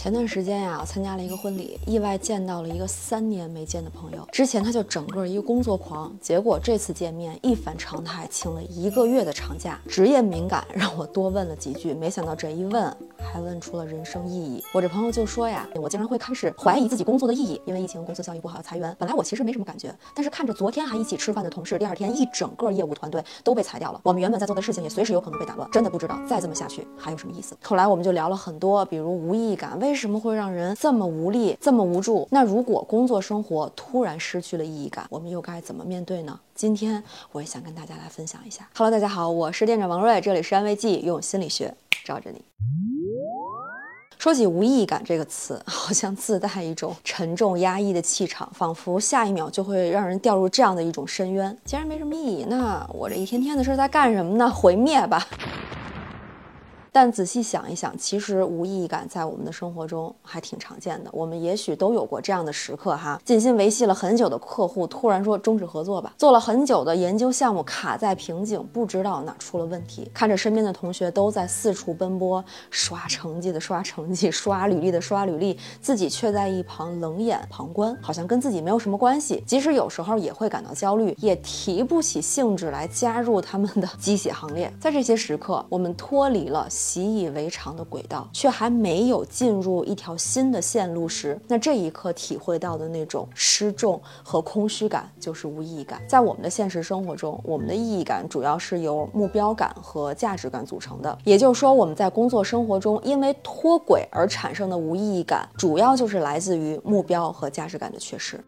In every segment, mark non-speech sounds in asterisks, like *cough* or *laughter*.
前段时间呀，我参加了一个婚礼，意外见到了一个三年没见的朋友。之前他就整个一个工作狂，结果这次见面一反常态，请了一个月的长假。职业敏感让我多问了几句，没想到这一问还问出了人生意义。我这朋友就说呀，我竟然会开始怀疑自己工作的意义，因为疫情公司效益不好要裁员。本来我其实没什么感觉，但是看着昨天还一起吃饭的同事，第二天一整个业务团队都被裁掉了，我们原本在做的事情也随时有可能被打乱，真的不知道再这么下去还有什么意思。后来我们就聊了很多，比如无意义感为为什么会让人。这么无力，这么无助，那如果工作生活突然失去了意义感，我们又该怎么面对呢？今天我也想跟大家来分享一下。Hello，大家好，我是店长王瑞，这里是安慰剂，用心理学罩着你。说起无意义感这个词，*laughs* 好像自带一种沉重压抑的气场，仿佛下一秒就会让人掉入这样的一种深渊。既然没什么意义，那我这一天天的是在干什么呢？毁灭吧。但仔细想一想，其实无意义感在我们的生活中还挺常见的。我们也许都有过这样的时刻哈，尽心维系了很久的客户突然说终止合作吧，做了很久的研究项目卡在瓶颈，不知道哪出了问题。看着身边的同学都在四处奔波，刷成绩的刷成绩，刷履历的刷履历，自己却在一旁冷眼旁观，好像跟自己没有什么关系。即使有时候也会感到焦虑，也提不起兴致来加入他们的 *laughs* 鸡血行列。在这些时刻，我们脱离了。习以为常的轨道，却还没有进入一条新的线路时，那这一刻体会到的那种失重和空虚感，就是无意义感。在我们的现实生活中，我们的意义感主要是由目标感和价值感组成的。也就是说，我们在工作生活中因为脱轨而产生的无意义感，主要就是来自于目标和价值感的缺失。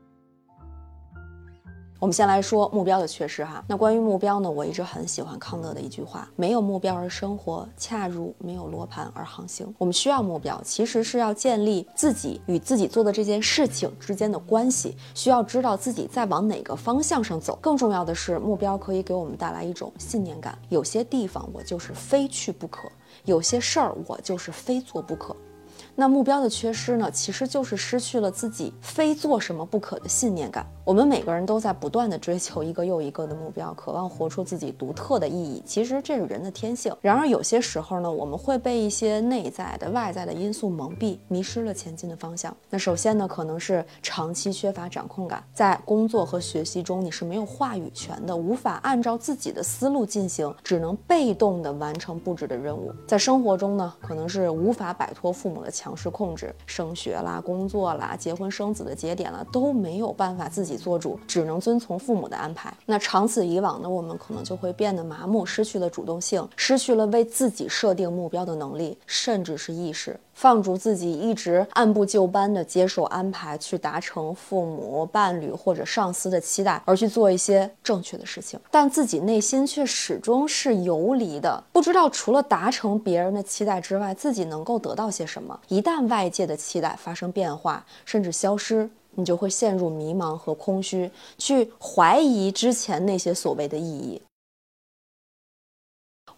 我们先来说目标的缺失哈。那关于目标呢，我一直很喜欢康德的一句话：没有目标而生活，恰如没有罗盘而航行。我们需要目标，其实是要建立自己与自己做的这件事情之间的关系，需要知道自己在往哪个方向上走。更重要的是，目标可以给我们带来一种信念感。有些地方我就是非去不可，有些事儿我就是非做不可。那目标的缺失呢，其实就是失去了自己非做什么不可的信念感。我们每个人都在不断的追求一个又一个的目标，渴望活出自己独特的意义。其实这是人的天性。然而有些时候呢，我们会被一些内在的、外在的因素蒙蔽，迷失了前进的方向。那首先呢，可能是长期缺乏掌控感，在工作和学习中你是没有话语权的，无法按照自己的思路进行，只能被动的完成布置的任务。在生活中呢，可能是无法摆脱父母的。强势控制，升学啦、工作啦、结婚生子的节点了都没有办法自己做主，只能遵从父母的安排。那长此以往呢，我们可能就会变得麻木，失去了主动性，失去了为自己设定目标的能力，甚至是意识。放逐自己，一直按部就班的接受安排，去达成父母、伴侣或者上司的期待，而去做一些正确的事情，但自己内心却始终是游离的，不知道除了达成别人的期待之外，自己能够得到些什么。一旦外界的期待发生变化，甚至消失，你就会陷入迷茫和空虚，去怀疑之前那些所谓的意义。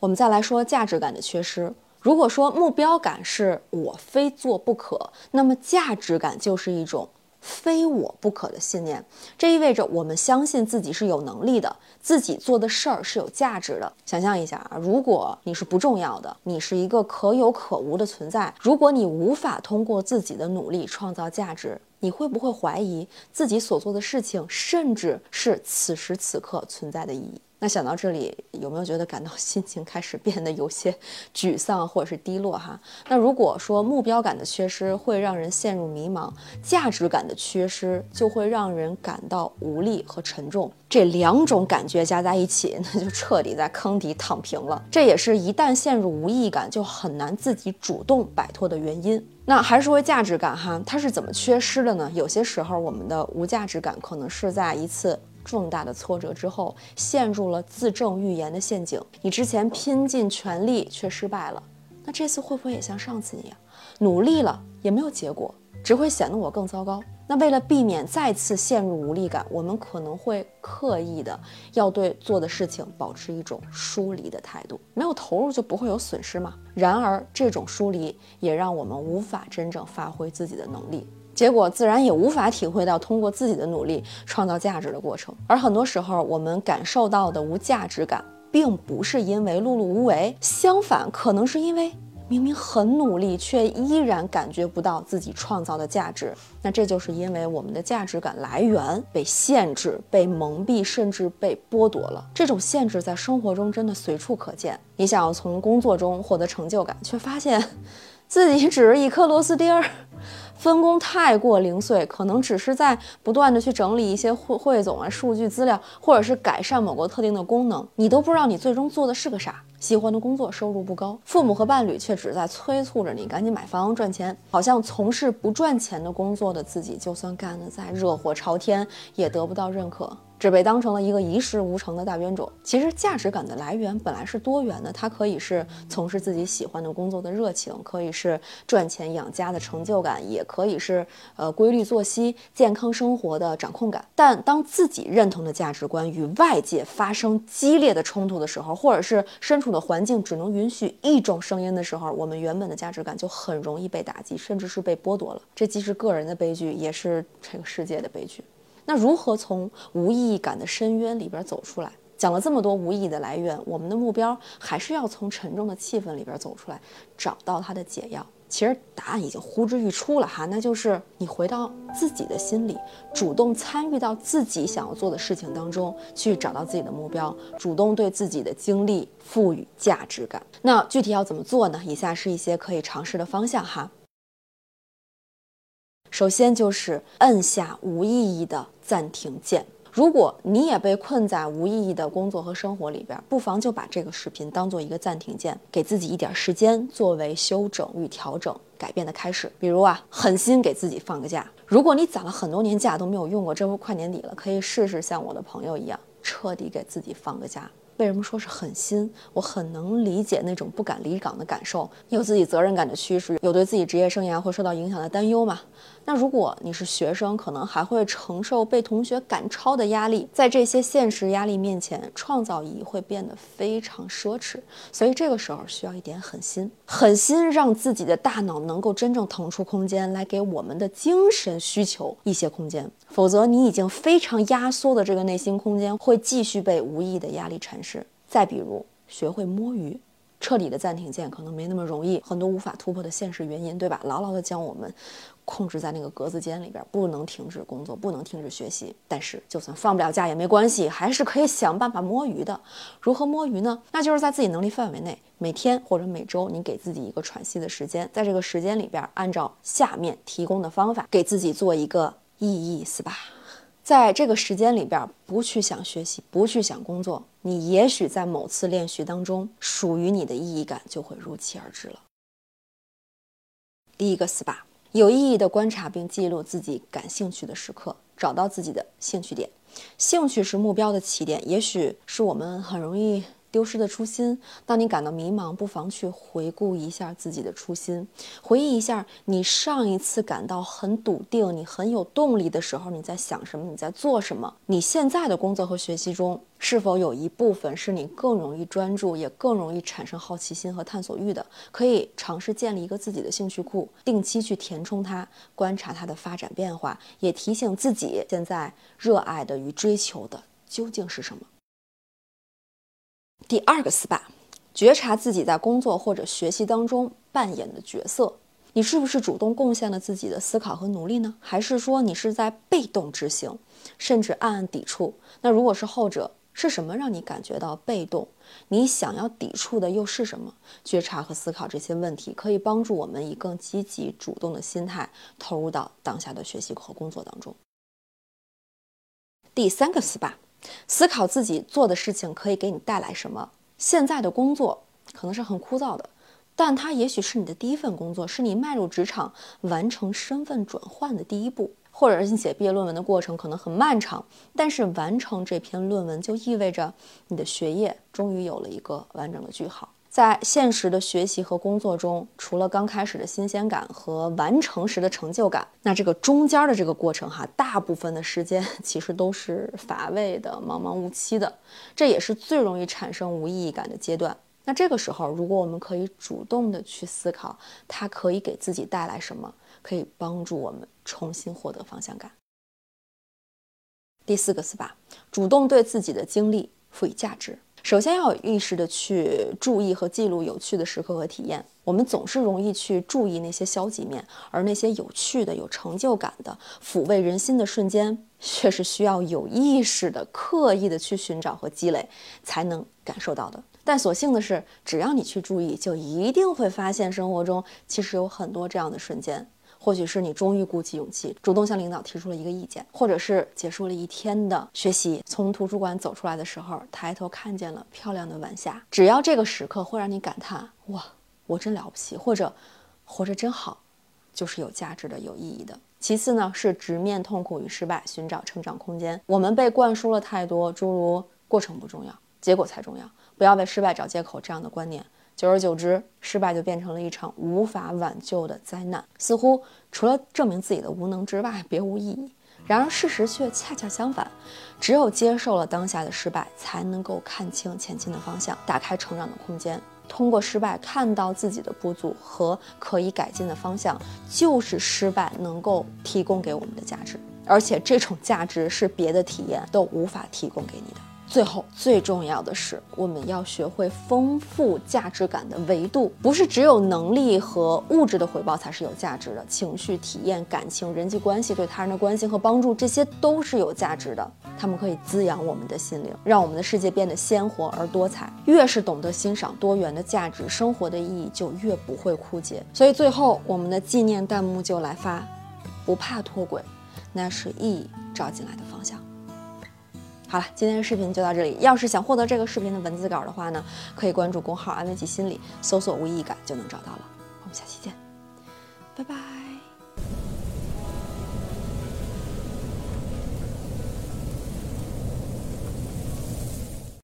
我们再来说价值感的缺失。如果说目标感是我非做不可，那么价值感就是一种非我不可的信念。这意味着我们相信自己是有能力的，自己做的事儿是有价值的。想象一下啊，如果你是不重要的，你是一个可有可无的存在，如果你无法通过自己的努力创造价值，你会不会怀疑自己所做的事情，甚至是此时此刻存在的意义？那想到这里，有没有觉得感到 *laughs* 心情开始变得有些沮丧或者是低落哈？那如果说目标感的缺失会让人陷入迷茫，价值感的缺失就会让人感到无力和沉重，这两种感觉加在一起，*laughs* 那就彻底在坑底躺平了。这也是一旦陷入无意义感，就很难自己主动摆脱的原因。那还是说价值感哈，它是怎么缺失的呢？有些时候我们的无价值感可能是在一次。重大的挫折之后，陷入了自证预言的陷阱。你之前拼尽全力却失败了，那这次会不会也像上次一样，努力了也没有结果，只会显得我更糟糕？那为了避免再次陷入无力感，我们可能会刻意的要对做的事情保持一种疏离的态度。没有投入就不会有损失嘛？然而这种疏离也让我们无法真正发挥自己的能力。结果自然也无法体会到通过自己的努力创造价值的过程，而很多时候我们感受到的无价值感，并不是因为碌碌无为，相反，可能是因为明明很努力，却依然感觉不到自己创造的价值。那这就是因为我们的价值感来源被限制、被蒙蔽，甚至被剥夺了。这种限制在生活中真的随处可见。你想要从工作中获得成就感，却发现自己只是一颗螺丝钉儿。*laughs* 分工太过零碎，可能只是在不断的去整理一些汇汇总啊数据资料，或者是改善某个特定的功能，你都不知道你最终做的是个啥。喜欢的工作收入不高，父母和伴侣却只在催促着你赶紧买房赚钱，好像从事不赚钱的工作的自己，就算干得再热火朝天，也得不到认可。只被当成了一个一事无成的大冤种。其实价值感的来源本来是多元的，它可以是从事自己喜欢的工作的热情，可以是赚钱养家的成就感，也可以是呃规律作息、健康生活的掌控感。但当自己认同的价值观与外界发生激烈的冲突的时候，或者是身处的环境只能允许一种声音的时候，我们原本的价值感就很容易被打击，甚至是被剥夺了。这既是个人的悲剧，也是这个世界的悲剧。那如何从无意义感的深渊里边走出来？讲了这么多无意义的来源，我们的目标还是要从沉重的气氛里边走出来，找到它的解药。其实答案已经呼之欲出了哈，那就是你回到自己的心里，主动参与到自己想要做的事情当中去，找到自己的目标，主动对自己的经历赋予价值感。那具体要怎么做呢？以下是一些可以尝试的方向哈。首先就是摁下无意义的暂停键。如果你也被困在无意义的工作和生活里边，不妨就把这个视频当做一个暂停键，给自己一点时间，作为修整与调整、改变的开始。比如啊，狠心给自己放个假。如果你攒了很多年假都没有用过，这不快年底了，可以试试像我的朋友一样，彻底给自己放个假。为什么说是狠心？我很能理解那种不敢离岗的感受，有自己责任感的驱使，有对自己职业生涯会受到影响的担忧嘛？那如果你是学生，可能还会承受被同学赶超的压力，在这些现实压力面前，创造意义会变得非常奢侈。所以这个时候需要一点狠心，狠心让自己的大脑能够真正腾出空间来给我们的精神需求一些空间，否则你已经非常压缩的这个内心空间会继续被无意的压力蚕食。再比如，学会摸鱼。彻底的暂停键可能没那么容易，很多无法突破的现实原因，对吧？牢牢的将我们控制在那个格子间里边，不能停止工作，不能停止学习。但是，就算放不了假也没关系，还是可以想办法摸鱼的。如何摸鱼呢？那就是在自己能力范围内，每天或者每周，你给自己一个喘息的时间，在这个时间里边，按照下面提供的方法，给自己做一个意义 SPA。在这个时间里边，不去想学习，不去想工作，你也许在某次练习当中，属于你的意义感就会如期而至了。第一个 SPA，有意义的观察并记录自己感兴趣的时刻，找到自己的兴趣点。兴趣是目标的起点，也许是我们很容易。丢失的初心。当你感到迷茫，不妨去回顾一下自己的初心，回忆一下你上一次感到很笃定、你很有动力的时候，你在想什么？你在做什么？你现在的工作和学习中，是否有一部分是你更容易专注，也更容易产生好奇心和探索欲的？可以尝试建立一个自己的兴趣库，定期去填充它，观察它的发展变化，也提醒自己现在热爱的与追求的究竟是什么。第二个 SPA，觉察自己在工作或者学习当中扮演的角色，你是不是主动贡献了自己的思考和努力呢？还是说你是在被动执行，甚至暗暗抵触？那如果是后者，是什么让你感觉到被动？你想要抵触的又是什么？觉察和思考这些问题，可以帮助我们以更积极主动的心态投入到当下的学习和工作当中。第三个 SPA。思考自己做的事情可以给你带来什么？现在的工作可能是很枯燥的，但它也许是你的第一份工作，是你迈入职场、完成身份转换的第一步，或者是你写毕业论文的过程可能很漫长，但是完成这篇论文就意味着你的学业终于有了一个完整的句号。在现实的学习和工作中，除了刚开始的新鲜感和完成时的成就感，那这个中间的这个过程哈，大部分的时间 *laughs* 其实都是乏味的、茫茫无期的，这也是最容易产生无意义感的阶段。那这个时候，如果我们可以主动的去思考，它可以给自己带来什么，可以帮助我们重新获得方向感。第四个 SPA，主动对自己的经历赋予价值。首先要有意识的去注意和记录有趣的时刻和体验。我们总是容易去注意那些消极面，而那些有趣的、有成就感的、抚慰人心的瞬间，却是需要有意识的、刻意的去寻找和积累，才能感受到的。但所幸的是，只要你去注意，就一定会发现生活中其实有很多这样的瞬间。或许是你终于鼓起勇气，主动向领导提出了一个意见，或者是结束了一天的学习，从图书馆走出来的时候，抬头看见了漂亮的晚霞。只要这个时刻会让你感叹“哇，我真了不起”或者“活着真好”，就是有价值的、有意义的。其次呢，是直面痛苦与失败，寻找成长空间。我们被灌输了太多诸如“过程不重要，结果才重要”，不要为失败找借口这样的观念。久而久之，失败就变成了一场无法挽救的灾难，似乎除了证明自己的无能之外，别无意义。然而事实却恰恰相反，只有接受了当下的失败，才能够看清前进的方向，打开成长的空间。通过失败看到自己的不足和可以改进的方向，就是失败能够提供给我们的价值，而且这种价值是别的体验都无法提供给你的。最后，最重要的是，我们要学会丰富价值感的维度，不是只有能力和物质的回报才是有价值的，情绪、体验、感情、人际关系、对他人的关心和帮助，这些都是有价值的。他们可以滋养我们的心灵，让我们的世界变得鲜活而多彩。越是懂得欣赏多元的价值，生活的意义就越不会枯竭。所以，最后我们的纪念弹幕就来发：不怕脱轨，那是意义照进来的方向。好了，今天的视频就到这里。要是想获得这个视频的文字稿的话呢，可以关注公号“安慰剂心理”，搜索“无意义感”就能找到了。我们下期见，拜拜。